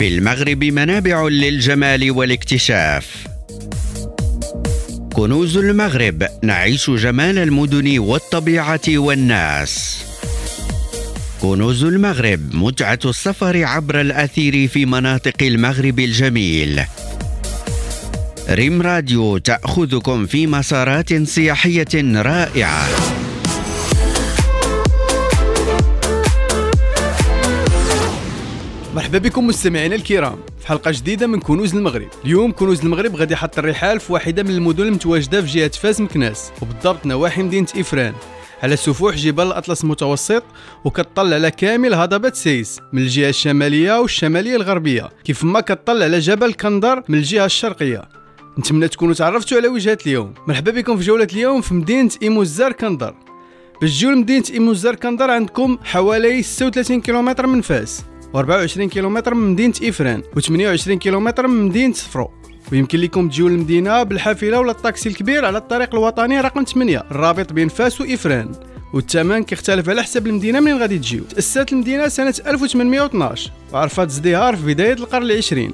في المغرب منابع للجمال والاكتشاف. كنوز المغرب نعيش جمال المدن والطبيعة والناس. كنوز المغرب متعة السفر عبر الأثير في مناطق المغرب الجميل. ريم راديو تأخذكم في مسارات سياحية رائعة. مرحبا بكم مستمعينا الكرام. في حلقة جديدة من كنوز المغرب. اليوم كنوز المغرب غادي يحط الرحال في واحدة من المدن المتواجدة في جهة فاس مكناس وبالضبط نواحي مدينة إفران. على سفوح جبال الأطلس المتوسط وكتطل على كامل هضبة سايس من الجهة الشمالية والشمالية الغربية كيف ما كتطل على جبل كندر من الجهة الشرقية. نتمنى تكونوا تعرفتوا على وجهات اليوم. مرحبا بكم في جولة اليوم في مدينة إيموزار كندر. باش تجيو لمدينه إيموزار كندر عندكم حوالي 36 كيلومتر من فاس و24 كيلومتر من مدينة إفران و28 كيلومتر من مدينة صفرو. ويمكن لكم تجيو للمدينة بالحافلة ولا الطاكسي الكبير على الطريق الوطني رقم 8 الرابط بين فاس وإفران. والثمن كيختلف على حسب المدينة منين غادي تجيو. تأسست المدينة سنة 1812 وعرفت ازدهار في بداية القرن العشرين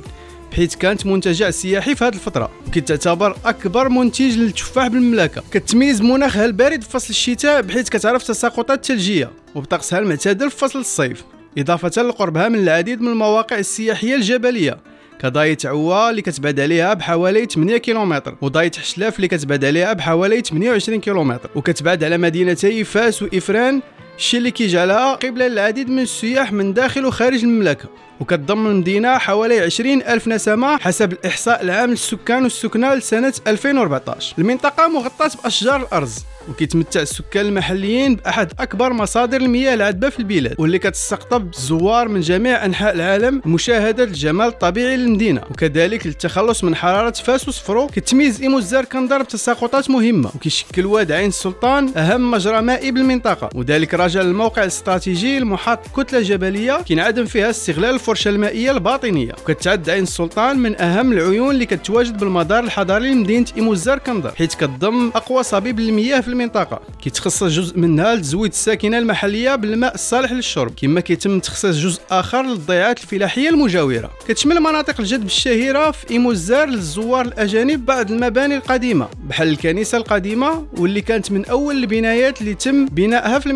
حيث كانت منتجع سياحي في هذه الفترة. وكتعتبر أكبر منتج للتفاح بالمملكة. كتميز مناخها البارد في فصل الشتاء بحيث كتعرف تساقطات الثلجية وبطقسها المعتدل في فصل الصيف. إضافة لقربها من العديد من المواقع السياحية الجبلية. كضاية عوا اللي كتبعد عليها بحوالي 8 كيلومتر وضاية حشلاف اللي كتبعد عليها بحوالي 28 كيلومتر. وكتبعد على مدينتي فاس وإفران الشيء اللي كيجعلها قبلة للعديد من السياح من داخل وخارج المملكة وكتضم المدينة حوالي 20 ألف نسمة حسب الإحصاء العام للسكان والسكنى لسنة 2014 المنطقة مغطاة بأشجار الأرز وكيتمتع السكان المحليين بأحد أكبر مصادر المياه العذبة في البلاد واللي كتستقطب الزوار من جميع أنحاء العالم لمشاهده الجمال الطبيعي للمدينة. وكذلك للتخلص من حرارة فاس وصفرو كتميز ايموزار كندر بتساقطات مهمة وكيشكل واد عين السلطان أهم مجرى مائي بالمنطقة. وذلك راجع للموقع الاستراتيجي المحاط كتلة جبلية كينعدم فيها استغلال الفرشة المائية الباطنية. وكتعد عين السلطان من أهم العيون اللي كتواجد بالمدار الحضاري لمدينة ايموزار كندر حيث كتضم أقوى صبيب للمياه في المنطقة. كيتخصص جزء منها لتزويد الساكنة المحلية بالماء الصالح للشرب. كما كيتم تخصيص جزء آخر للضيعات الفلاحية المجاورة. كتشمل مناطق الجذب الشهيره في ايموزار للزوار الأجانب بعض المباني القديمة. بحال الكنيسة القديمة واللي كانت من أول البنايات اللي تم بنائها في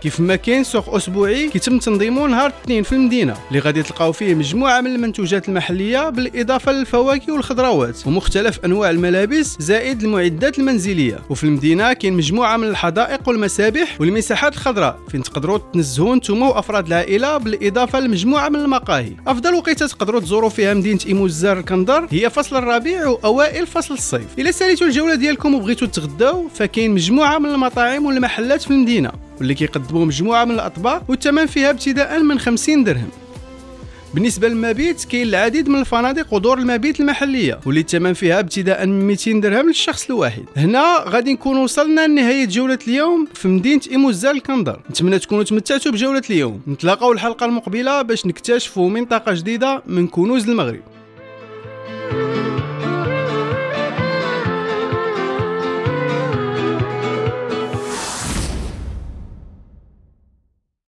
كيف ما كاين سوق أسبوعي كيتم تنظيمه نهار الاثنين في المدينة اللي غادي تلقاو فيه مجموعة من المنتوجات المحلية بالإضافة للفواكه والخضروات ومختلف أنواع الملابس زائد المعدات المنزلية. وفي المدينة كاين مجموعة من الحدائق والمسابح والمساحات الخضراء فين تقدروا تنزهوا نتوما وأفراد العائلة بالإضافة لمجموعة من المقاهي. أفضل وقيتة تقدروا تزوروا فيها مدينة ايموزار الكندر هي فصل الربيع وأوائل فصل الصيف. إلا ساليتوا الجولة ديالكم وبغيتوا تغداو فكاين مجموعة من المطاعم والمحلات في المدينة. واللي كيقدموا مجموعة من الأطباق والثمن فيها ابتداء من 50 درهم. بالنسبة للمبيت كاين العديد من الفنادق ودور المبيت المحلية واللي الثمن فيها ابتداء من 200 درهم للشخص الواحد. هنا غادي نكون وصلنا لنهاية جولة اليوم في مدينة إيموزال الكندر. نتمنى تكونوا تمتعتوا بجولة اليوم. نتلاقاو الحلقة المقبلة باش نكتشفوا منطقة جديدة من كنوز المغرب.